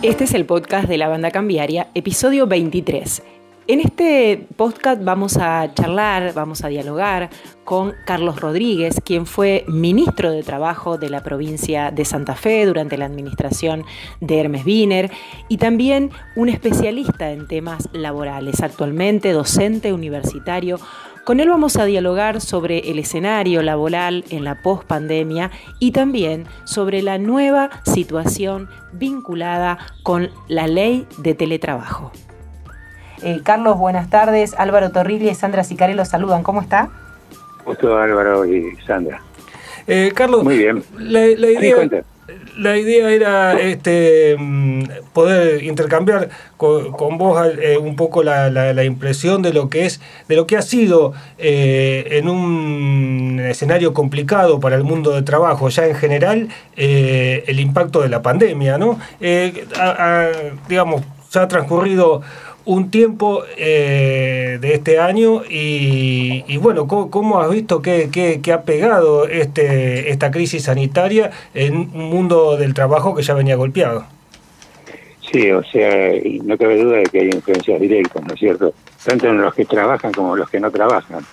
Este es el podcast de la banda cambiaria, episodio 23. En este podcast vamos a charlar, vamos a dialogar con Carlos Rodríguez, quien fue ministro de Trabajo de la provincia de Santa Fe durante la administración de Hermes Wiener y también un especialista en temas laborales, actualmente docente universitario con él vamos a dialogar sobre el escenario laboral en la pospandemia y también sobre la nueva situación vinculada con la ley de teletrabajo. Eh, Carlos, buenas tardes. Álvaro Torriglia y Sandra Sicare los saludan. ¿Cómo está? Gusto Álvaro y Sandra. Eh, Carlos, muy bien. La, idea, la idea era este, mm, poder intercambiar con, vos eh, un poco la, impresión de lo que es, de lo que ha sido eh, en un escenario complicado para el mundo de trabajo, ya en general, eh, el impacto de la pandemia, ¿no? digamos, ya ha transcurrido un tiempo eh, de este año y, bueno, ¿cómo, has visto que, ha pegado este, esta crisis sanitaria en un mundo del trabajo que ya venía golpeado? Sí, o sea, no cabe duda de que hay influencias directas, ¿no es cierto? Tanto en los que trabajan como en los que no trabajan.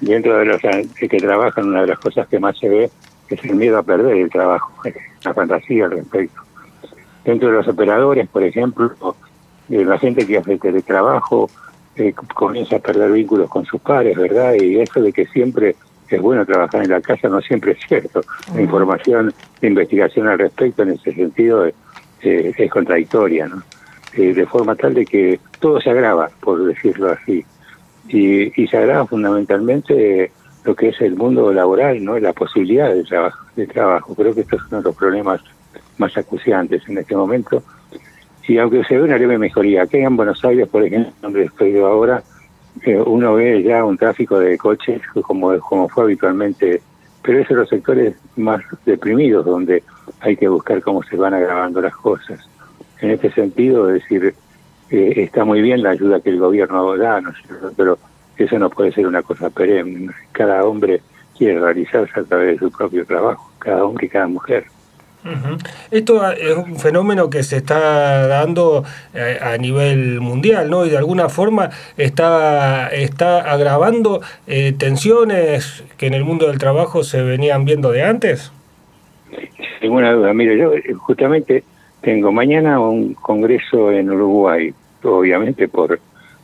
Dentro de los que trabajan, una de las cosas que más se ve es el miedo a perder el trabajo, la fantasía al respecto. Dentro de los operadores, por ejemplo, eh, la gente que hace teletrabajo eh, comienza a perder vínculos con sus pares, ¿verdad? Y eso de que siempre es bueno trabajar en la casa no siempre es cierto. La información de investigación al respecto en ese sentido eh, es contradictoria, ¿no? de forma tal de que todo se agrava, por decirlo así. Y, y se agrava fundamentalmente lo que es el mundo laboral, ¿no? La posibilidad de trabajo, de trabajo. Creo que estos son los problemas más acuciantes en este momento y aunque se ve una leve mejoría, aquí en Buenos Aires, por ejemplo, donde estoy ahora, eh, uno ve ya un tráfico de coches como, como fue habitualmente, pero esos son los sectores más deprimidos donde hay que buscar cómo se van agravando las cosas. En este sentido, decir, eh, está muy bien la ayuda que el gobierno da, ¿no pero eso no puede ser una cosa perenne. Cada hombre quiere realizarse a través de su propio trabajo, cada hombre y cada mujer. Esto es un fenómeno que se está dando eh, a nivel mundial, ¿no? Y de alguna forma está, está agravando eh, tensiones que en el mundo del trabajo se venían viendo de antes. Sin ninguna duda. Mire, yo eh, justamente tengo mañana un congreso en Uruguay, obviamente por,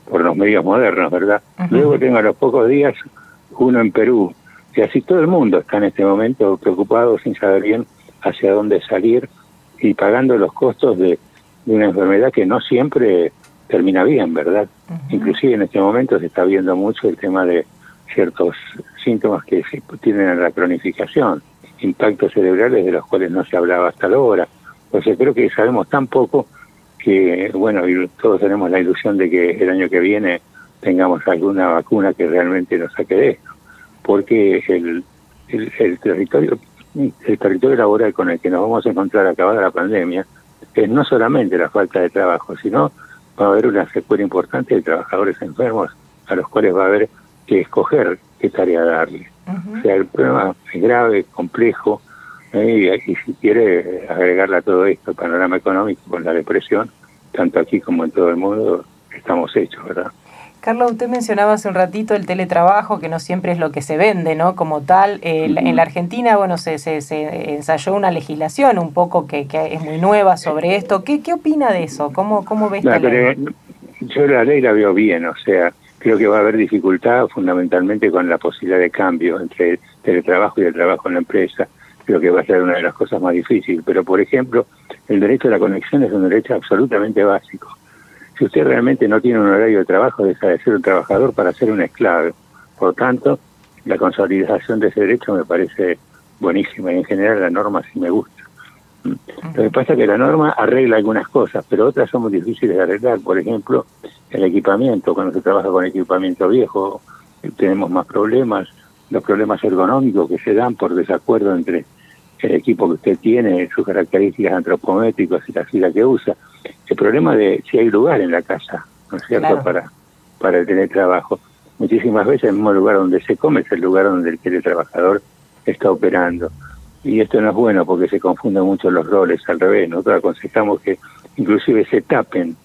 por los medios modernos, ¿verdad? Luego tengo a los pocos días uno en Perú. Y así todo el mundo está en este momento preocupado sin saber bien hacia dónde salir y pagando los costos de, una enfermedad que no siempre termina bien, ¿verdad? Inclusive en este momento se está viendo mucho el tema de ciertos síntomas que tienen en la cronificación, impactos cerebrales de los cuales no se hablaba hasta ahora. O sea, creo que sabemos tan poco que, bueno, y todos tenemos la ilusión de que el año que viene tengamos alguna vacuna que realmente nos saque de esto, porque el, el territorio el territorio laboral con el que nos vamos a encontrar acabada la pandemia es no solamente la falta de trabajo, sino va a haber una secuela importante de trabajadores enfermos a los cuales va a haber que escoger qué tarea darle. O sea, el problema es grave, complejo, ¿eh? y, si quiere agregarle a todo esto el panorama económico con la depresión, tanto aquí como en todo el mundo, estamos hechos, ¿verdad? Carlos, usted mencionaba hace un ratito el teletrabajo, que no siempre es lo que se vende, ¿no? Como tal, eh, en la Argentina, bueno, se, se, ensayó una legislación un poco que, es muy nueva sobre esto. ¿Qué, qué opina de eso? ¿Cómo, cómo ves la ley? Yo la ley la veo bien, o sea, creo que va a haber dificultad fundamentalmente con la posibilidad de cambio entre el teletrabajo y el trabajo en la empresa. Creo que va a ser una de las cosas más difíciles. Pero, por ejemplo, el derecho a la conexión es un derecho absolutamente básico si usted realmente no tiene un horario de trabajo, deja de ser un trabajador para ser un esclavo. Por tanto, la consolidación de ese derecho me parece buenísima y en general la norma sí me gusta. Lo que pasa es que la norma arregla algunas cosas, pero otras son muy difíciles de arreglar. Por ejemplo, el equipamiento, cuando se trabaja con equipamiento viejo, tenemos más problemas, los problemas ergonómicos que se dan por desacuerdo entre el equipo que usted tiene, sus características antropométricas y la fila que usa el problema de si hay lugar en la casa, ¿no es cierto?, para, para tener trabajo. Muchísimas veces el mismo lugar donde se come es el lugar donde el teletrabajador está operando. Y esto no es bueno porque se confunden mucho los roles, al revés. Nosotros aconsejamos que inclusive se tapen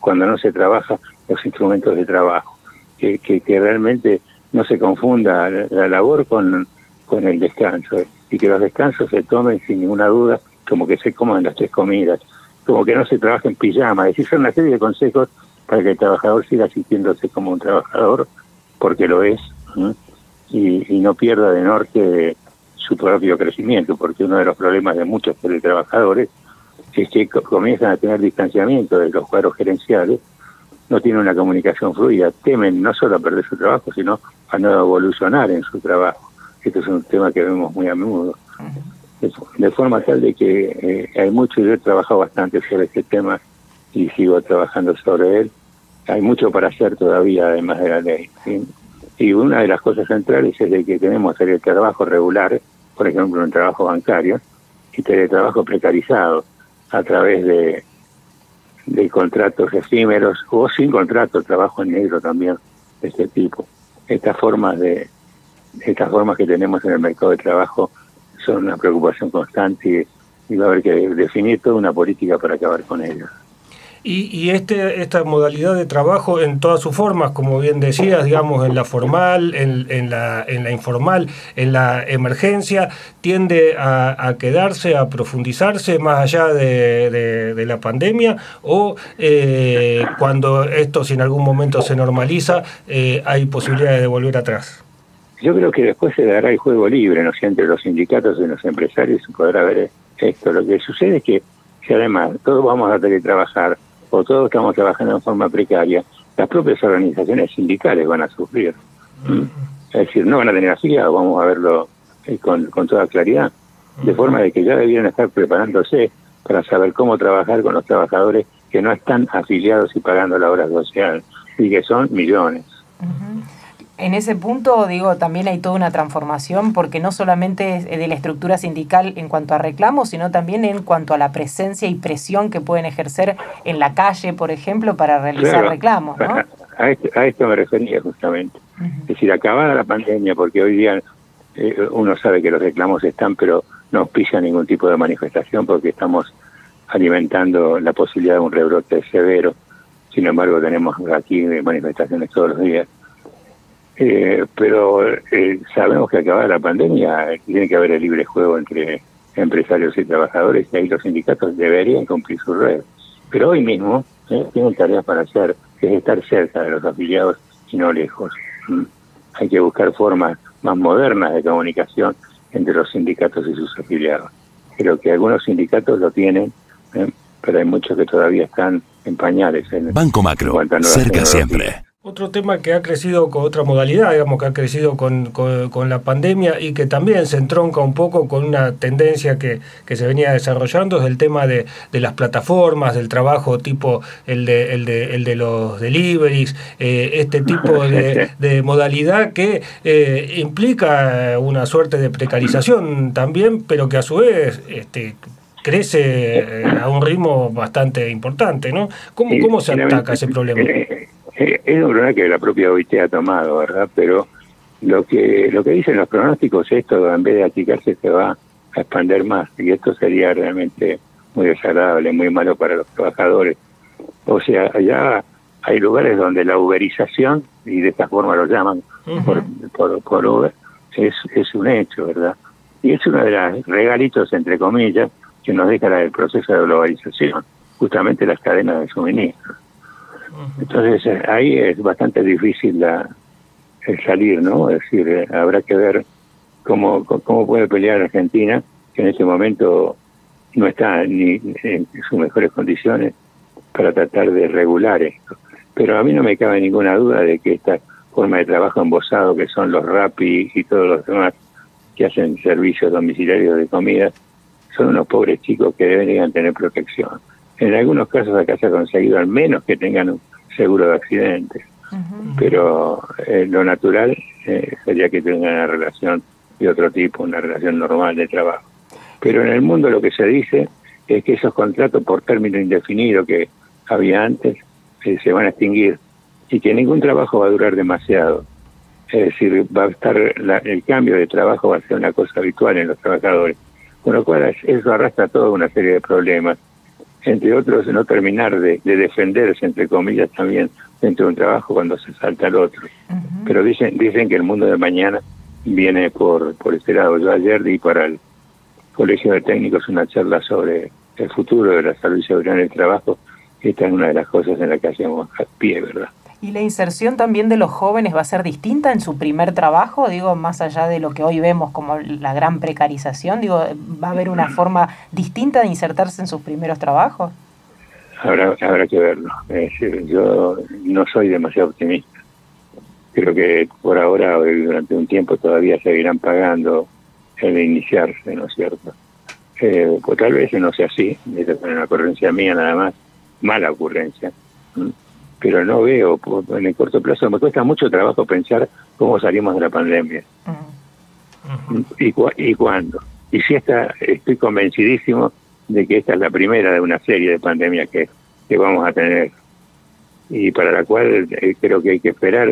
cuando no se trabaja los instrumentos de trabajo, que, que, realmente no se confunda la, labor con, con el descanso y que los descansos se tomen sin ninguna duda como que se coman las tres comidas, como que no se trabaje en pijama, es decir, son una serie de consejos para que el trabajador siga sintiéndose como un trabajador, porque lo es, y, y, no pierda de norte su propio crecimiento, porque uno de los problemas de muchos trabajadores es que comienzan a tener distanciamiento de los cuadros gerenciales, no tienen una comunicación fluida, temen no solo perder su trabajo, sino a no evolucionar en su trabajo. Esto es un tema que vemos muy a menudo. De, forma tal de que eh, hay mucho, yo he trabajado bastante sobre este tema y sigo trabajando sobre él. Hay mucho para hacer todavía, además de la ley. Y una de las cosas centrales es de que tenemos el trabajo regular, por ejemplo, un trabajo bancario, y trabajo precarizado a través de, de contratos efímeros o sin contrato, trabajo en negro también de este tipo. Estas formas de estas formas que tenemos en el mercado de trabajo son una preocupación constante y, y va a haber que definir toda una política para acabar con ellas. Y, este, esta modalidad de trabajo en todas sus formas, como bien decías, digamos, en la formal, en, en, la, en la informal, en la emergencia, tiende a, quedarse, a profundizarse más allá de, de, la pandemia o eh, cuando esto, si en algún momento se normaliza, eh, hay posibilidades de volver atrás. Yo creo que después se dará el juego libre, ¿no? sé, entre los sindicatos y los empresarios se podrá ver esto. Lo que sucede es que si además todos vamos a tener que trabajar o todos estamos trabajando en forma precaria, las propias organizaciones sindicales van a sufrir. ¿Mm? Es decir, no van a tener afiliados, vamos a verlo eh, con, con toda claridad. De forma de que ya debieran estar preparándose para saber cómo trabajar con los trabajadores que no están afiliados y pagando la obra social, y que son millones en ese punto, digo, también hay toda una transformación porque no solamente es de la estructura sindical en cuanto a reclamos, sino también en cuanto a la presencia y presión que pueden ejercer en la calle, por ejemplo, para realizar reclamos. ¿no? A, esto, me refería justamente. Es decir, acabada la pandemia, porque hoy día eh, uno sabe que los reclamos están, pero no pisa ningún tipo de manifestación porque estamos alimentando la posibilidad de un rebrote severo. Sin embargo, tenemos aquí manifestaciones todos los días eh, pero eh, sabemos que acabada la pandemia tiene que haber el libre juego entre empresarios y trabajadores y ahí los sindicatos deberían cumplir su red. Pero hoy mismo eh, tienen tareas para hacer, que es estar cerca de los afiliados y no lejos. Mm. Hay que buscar formas más modernas de comunicación entre los sindicatos y sus afiliados. Creo que algunos sindicatos lo tienen, ¿eh? pero hay muchos que todavía están en pañales. En, Banco Macro, cerca siempre. Otro tema que ha crecido con otra modalidad, digamos que ha crecido con, con, la pandemia y que también se entronca un poco con una tendencia que, que se venía desarrollando, es el tema de, de, las plataformas, del trabajo tipo el de, el de, el de los deliveries, eh, este tipo de, de modalidad que eh, implica una suerte de precarización también, pero que a su vez este, crece eh, a un ritmo bastante importante, ¿no? ¿Cómo, cómo se ataca ese problema? Es un problema que la propia OIT ha tomado, ¿verdad? Pero lo que lo que dicen los pronósticos es esto, en vez de achicarse, se va a expandir más. Y esto sería realmente muy desagradable, muy malo para los trabajadores. O sea, allá hay lugares donde la uberización, y de esta forma lo llaman por, por, por, Uber, es, es un hecho, ¿verdad? Y es uno de los regalitos, entre comillas, que nos deja el proceso de globalización, justamente las cadenas de suministro. Entonces eh, ahí es bastante difícil la, el salir, ¿no? Es decir, eh, habrá que ver cómo, cómo puede pelear Argentina, que en este momento no está ni en sus mejores condiciones para tratar de regular esto. Pero a mí no me cabe ninguna duda de que esta forma de trabajo embosado, que son los RAPI y todos los demás que hacen servicios domiciliarios de comida, son unos pobres chicos que deberían tener protección. En algunos casos acá se ha conseguido al menos que tengan un seguro de accidentes, pero eh, lo natural eh, sería que tengan una relación de otro tipo, una relación normal de trabajo. Pero en el mundo lo que se dice es que esos contratos por término indefinido que había antes eh, se van a extinguir y que ningún trabajo va a durar demasiado. Es decir, va a estar el cambio de trabajo va a ser una cosa habitual en los trabajadores. Con lo cual eso arrastra toda una serie de problemas entre otros, no terminar de, defenderse, entre comillas, también dentro de un trabajo cuando se salta al otro. Pero dicen, dicen que el mundo de mañana viene por, por este lado. Yo ayer di para el Colegio de Técnicos una charla sobre el futuro de la salud y seguridad en el trabajo. Esta es una de las cosas en las que hacemos pie, ¿verdad? ¿Y la inserción también de los jóvenes va a ser distinta en su primer trabajo? Digo, más allá de lo que hoy vemos como la gran precarización, digo, ¿va a haber una forma distinta de insertarse en sus primeros trabajos? Habrá, habrá que verlo. yo no soy demasiado optimista. Creo que por ahora, durante un tiempo, todavía seguirán pagando el iniciarse, ¿no es cierto? Eh, pues tal vez no sea así, es una ocurrencia mía nada más, mala ocurrencia pero no veo en el corto plazo. Me cuesta mucho trabajo pensar cómo salimos de la pandemia y, y cuándo. Y si esta, estoy convencidísimo de que esta es la primera de una serie de pandemias que, que vamos a tener y para la cual eh, creo que hay que esperar.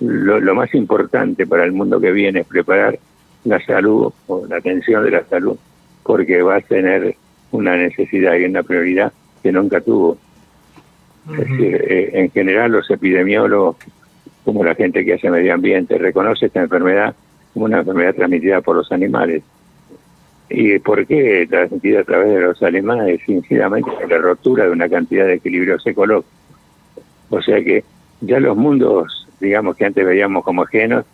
lo, lo más importante para el mundo que viene es preparar la salud o la atención de la salud, porque va a tener una necesidad y una prioridad que nunca tuvo es decir, eh, en general los epidemiólogos, como la gente que hace medio ambiente, reconoce esta enfermedad como una enfermedad transmitida por los animales. ¿Y por qué transmitida a través de los animales? Sinceramente, la rotura de una cantidad de equilibrios ecológicos. O sea que ya los mundos, digamos que antes veíamos como ajenos,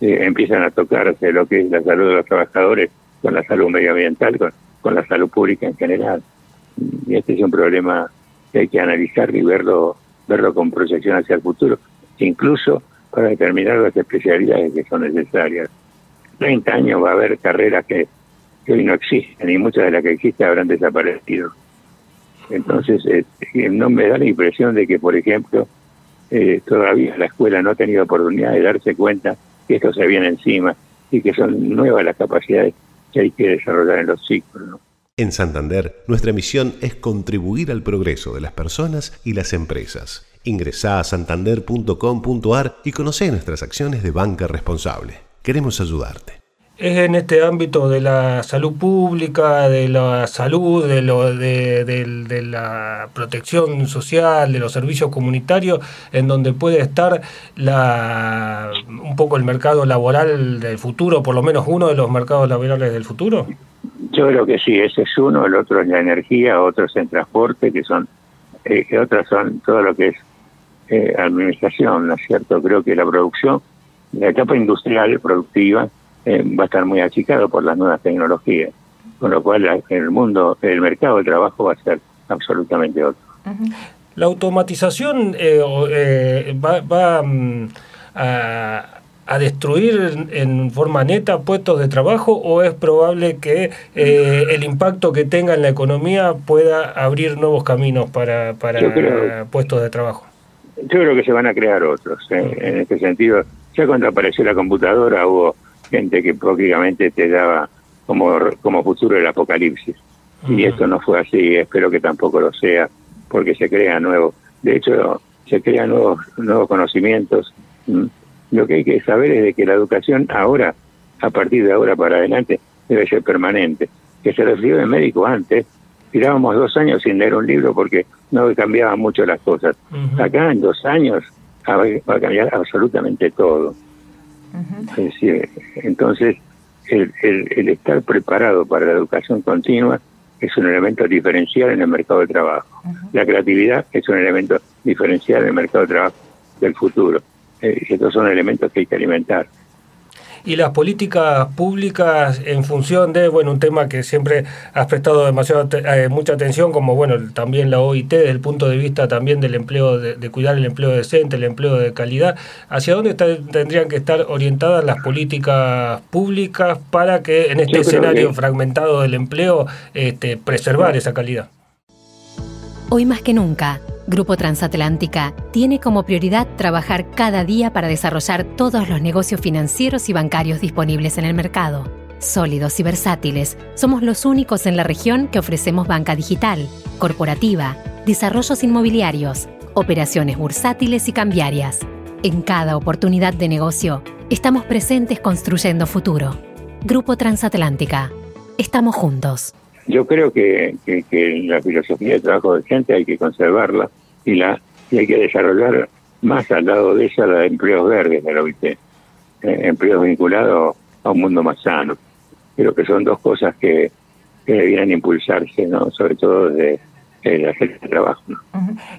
eh, empiezan a tocarse lo que es la salud de los trabajadores con la salud medioambiental, con, con la salud pública en general. Y este es un problema que hay que analizar y verlo, verlo con proyección hacia el futuro, incluso para determinar las especialidades que son necesarias. 30 años va a haber carreras que, hoy no existen y muchas de las que existen habrán desaparecido. Entonces, eh, no me da la impresión de que, por ejemplo, eh, todavía la escuela no ha tenido oportunidad de darse cuenta que esto se viene encima y que son nuevas las capacidades que hay que desarrollar en los ciclos. En Santander, nuestra misión es contribuir al progreso de las personas y las empresas. Ingresa a santander.com.ar y conoce nuestras acciones de banca responsable. Queremos ayudarte. Es en este ámbito de la salud pública, de la salud, de, la protección social, de los servicios comunitarios, en donde puede estar un poco el mercado laboral del futuro, por lo menos uno de los mercados laborales del futuro. Yo creo que sí, ese es uno, el otro es la energía, otro es el transporte, que son, eh, que otras son todo lo que es eh, administración, ¿no es cierto? Creo que la producción, la etapa industrial productiva eh, va a estar muy achicado por las nuevas tecnologías, con lo cual el mundo, el mercado de trabajo va a ser absolutamente otro. La automatización va, va mm, a a destruir en forma neta puestos de trabajo o es probable que eh, el impacto que tenga en la economía pueda abrir nuevos caminos para, para puestos de trabajo? Yo creo que se van a crear otros. ¿eh? En este sentido, ya cuando apareció la computadora hubo gente que prácticamente te daba como, como futuro el apocalipsis. Y esto no fue así, espero que tampoco lo sea, porque se crean nuevos. De hecho, se crean nuevos, nuevos conocimientos. Lo que hay que saber es de que la educación ahora, a partir de ahora para adelante, debe ser permanente. Que se recibió de médico antes, tirábamos dos años sin leer un libro porque no cambiaban mucho las cosas. Acá en dos años va a cambiar absolutamente todo. Es decir, entonces el, el, estar preparado para la educación continua es un elemento diferencial en el mercado de trabajo. La creatividad es un elemento diferencial en el mercado de trabajo del futuro. Eh, estos son elementos que hay que alimentar. Y las políticas públicas en función de, bueno, un tema que siempre has prestado demasiado eh, mucha atención, como bueno, también la OIT, desde el punto de vista también del empleo, de, cuidar el empleo decente, el empleo de calidad, ¿hacia dónde tendrían que estar orientadas las políticas públicas para que en este escenario fragmentado del empleo este, preservar esa calidad? Hoy más que nunca, Grupo Transatlántica tiene como prioridad trabajar cada día para desarrollar todos los negocios financieros y bancarios disponibles en el mercado. Sólidos y versátiles, somos los únicos en la región que ofrecemos banca digital, corporativa, desarrollos inmobiliarios, operaciones bursátiles y cambiarias. En cada oportunidad de negocio, estamos presentes construyendo futuro. Grupo Transatlántica. Estamos juntos. Yo creo que, que, la filosofía de trabajo de gente hay que conservarla y la y hay que desarrollar más al lado de ella la de empleos verdes de la OIT, eh, empleos vinculados a un mundo más sano. Creo que son dos cosas que, que debieran impulsarse, no sobre todo desde hacer trabajo.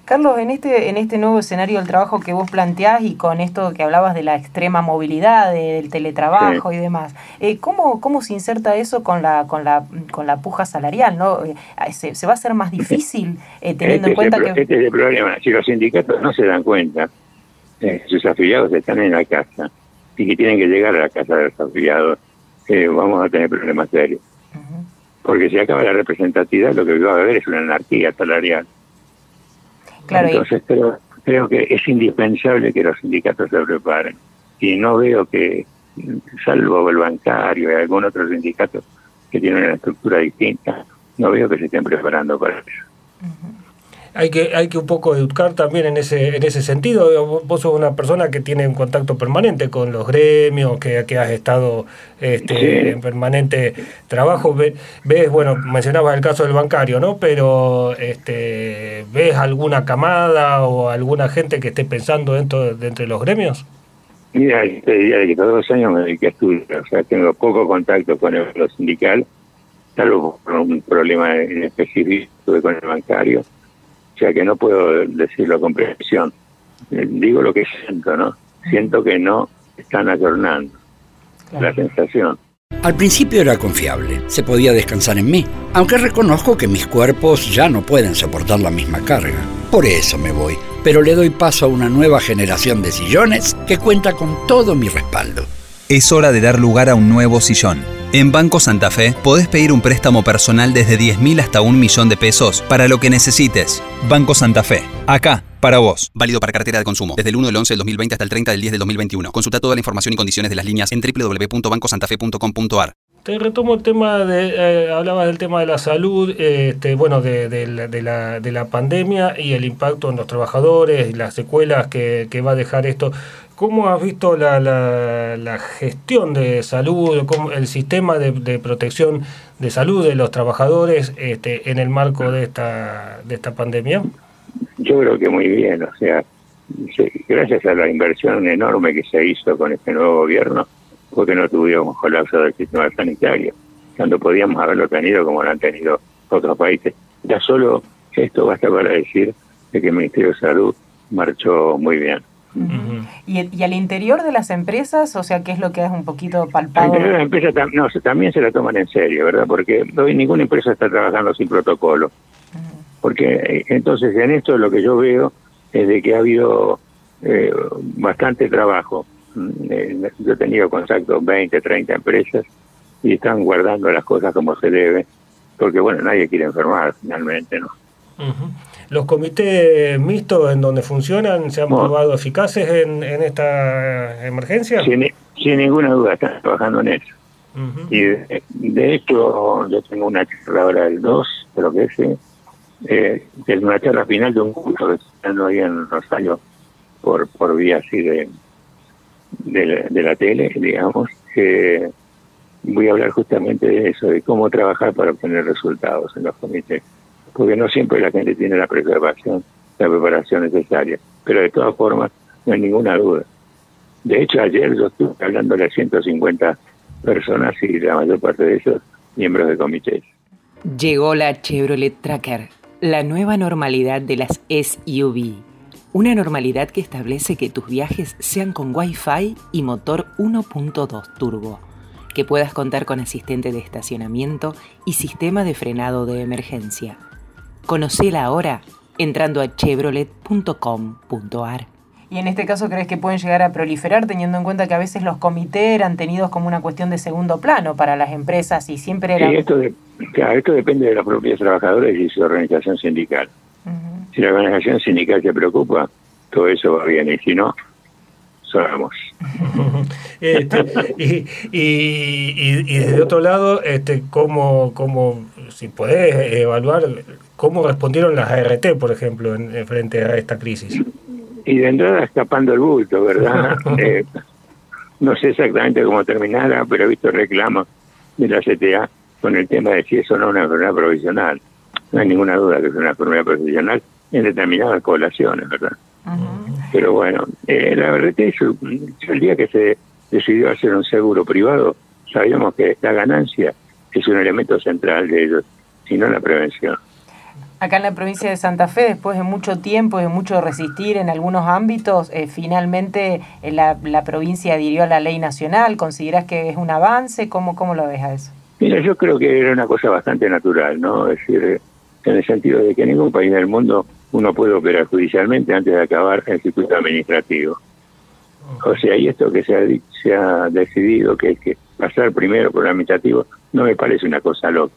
Carlos, en este, en este nuevo escenario del trabajo que vos planteás y con esto que hablabas de la extrema movilidad, del teletrabajo y demás, eh, ¿cómo, ¿cómo se inserta eso con la, con la, con la puja salarial? ¿no? Eh, ¿Se, se va a hacer más difícil eh, teniendo en este cuenta que... Este es el problema. Si los sindicatos no se dan cuenta, sus afiliados están en la casa y que tienen que llegar a la casa de los afiliados, vamos a tener problemas serios porque si acaba la representatividad lo que va a haber es una anarquía salarial. Entonces creo, creo que es indispensable que los sindicatos se preparen. Y no veo que, salvo el bancario y algún otro sindicato que tiene una estructura distinta, no veo que se estén preparando para eso hay que, hay que un poco educar también en ese, en ese sentido. Vos sos una persona que tiene un contacto permanente con los gremios, que, que has estado este, en permanente trabajo. Ves, bueno, mencionabas el caso del bancario, ¿no? Pero este, ¿ves alguna camada o alguna gente que esté pensando dentro de entre los gremios? Mira, te diría que todos los años me dediqué a estudiar, o sea, tengo poco contacto con el, lo sindical, salvo por un problema en específico con el bancario sea que no puedo decirlo con precisión. Eh, digo lo que siento, ¿no? Siento que no están ayornando la sensación. Al principio era confiable, se podía descansar en mí, aunque reconozco que mis cuerpos ya no pueden soportar la misma carga. Por eso me voy, pero le doy paso a una nueva generación de sillones que cuenta con todo mi respaldo. Es hora de dar lugar a un nuevo sillón en Banco Santa Fe podés pedir un préstamo personal desde 10.000 hasta un millón de pesos para lo que necesites. Banco Santa Fe, acá, para vos. Válido para cartera de consumo. Desde el 1 del 11 del 2020 hasta el 30 del 10 del 2021. Consulta toda la información y condiciones de las líneas en www.bancosantafe.com.ar. Te retomo el tema de, eh, hablabas del tema de la salud, este, bueno, de, de, la, de, la, pandemia y el impacto en los trabajadores y las secuelas que, que va a dejar esto. ¿Cómo has visto la, la, gestión de salud, el sistema de, protección de salud de los trabajadores este, en el marco de esta, de esta pandemia? Yo creo que muy bien, o sea, gracias a la inversión enorme que se hizo con este nuevo gobierno, porque no tuvimos colapso del sistema sanitario, cuando podíamos haberlo tenido como lo han tenido otros países. Ya solo esto basta para decir de que el Ministerio de Salud marchó muy bien ¿Y, al interior de las empresas, o sea, qué es lo que es un poquito palpable? Las empresas no, también se la toman en serio, ¿verdad? Porque hoy ninguna empresa está trabajando sin protocolo. Porque eh, entonces en esto lo que yo veo es de que ha habido eh, bastante trabajo. Mm, eh, yo he tenido contacto 20, 30 empresas y están guardando las cosas como se debe, porque bueno, nadie quiere enfermar finalmente, ¿no? ¿Los comités mixtos en donde funcionan se han probado eficaces en, en esta emergencia? Sin, sin, ninguna duda, están trabajando en eso. Y de, hecho, yo tengo una charla ahora del 2, creo que es, eh, es una charla final de un curso que está ahí en Rosario por, por vía así de, de, de la tele, digamos, que voy a hablar justamente de eso, de cómo trabajar para obtener resultados en los comités porque no siempre la gente tiene la preservación, la preparación necesaria. Pero de todas formas, no hay ninguna duda. De hecho, ayer yo estuve hablando de 150 personas y la mayor parte de ellos miembros de comités. Llegó la Chevrolet Tracker, la nueva normalidad de las SUV. Una normalidad que establece que tus viajes sean con Wi-Fi y motor 1.2 turbo, que puedas contar con asistente de estacionamiento y sistema de frenado de emergencia Conocela ahora entrando a chevrolet.com.ar. Y en este caso, ¿crees que pueden llegar a proliferar teniendo en cuenta que a veces los comités eran tenidos como una cuestión de segundo plano para las empresas y siempre era... Sí, esto, esto depende de los propios trabajadores y su organización sindical. Si la organización sindical se preocupa, todo eso va bien y si no, sabemos. este, y, y, y, desde otro lado, este, ¿cómo, cómo si podés evaluar cómo respondieron las ART, por ejemplo, en, frente a esta crisis. Y de entrada escapando el bulto, ¿verdad? Eh, no sé exactamente cómo terminara, pero he visto reclamos de la CTA con el tema de si eso no es una enfermedad provisional. No hay ninguna duda que es una enfermedad profesional en determinadas poblaciones, ¿verdad? Pero bueno, eh, la verdad es que el día que se decidió hacer un seguro privado, sabíamos que la ganancia es un elemento central de ellos, sino la prevención. Acá en la provincia de Santa Fe, después de mucho tiempo y de mucho resistir en algunos ámbitos, eh, finalmente eh, la, provincia adhirió a la ley nacional. ¿Consideras que es un avance? ¿Cómo, ¿Cómo lo ves a eso? Mira, yo creo que era una cosa bastante natural, ¿no? Es decir, en el sentido de que en ningún país del mundo uno puede operar judicialmente antes de acabar el circuito administrativo. O sea, y esto que se ha, se ha decidido que hay que pasar primero por el administrativo, no me parece una cosa loca.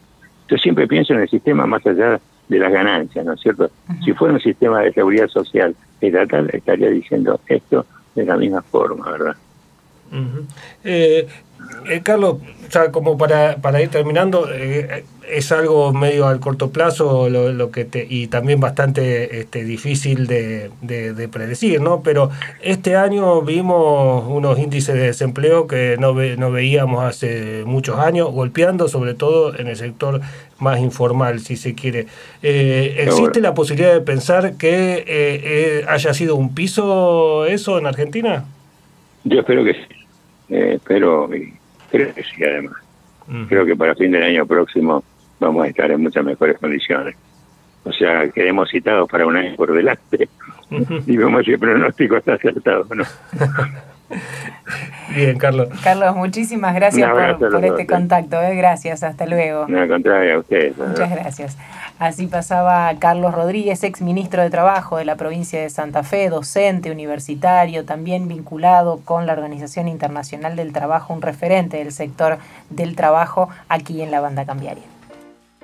Yo siempre pienso en el sistema más allá de las ganancias, ¿no es cierto? Si fuera un sistema de seguridad social estatal, estaría diciendo esto de la misma forma, ¿verdad? eh, eh, Carlos, ya como para, para ir terminando, eh, es algo medio al corto plazo lo, que te, y también bastante este, difícil de, de, predecir, ¿no? Pero este año vimos unos índices de desempleo que no, no veíamos hace muchos años, golpeando sobre todo en el sector más informal, si se quiere. Eh, ¿Existe la posibilidad de pensar que haya sido un piso eso en Argentina? Yo espero que sí eh, pero creo que sí, además. Creo que para fin del año próximo vamos a estar en muchas mejores condiciones. O sea, quedemos citados para un año por delante y vemos si el pronóstico está acertado no. Bien, Carlos. Carlos, muchísimas gracias por, este contacto. ¿eh? Gracias, hasta luego. No, al contrario, a ustedes. Muchas gracias. Así pasaba Carlos Rodríguez, ex ministro de Trabajo de la provincia de Santa Fe, docente universitario, también vinculado con la Organización Internacional del Trabajo, un referente del sector del trabajo aquí en la banda cambiaria.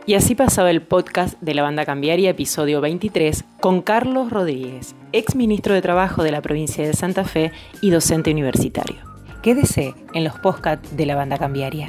Y así pasaba el podcast de la banda cambiaria, episodio 23, con Carlos Rodríguez, ex ministro de Trabajo de la provincia de Santa Fe y docente universitario. Quédese en los podcasts de la banda cambiaria.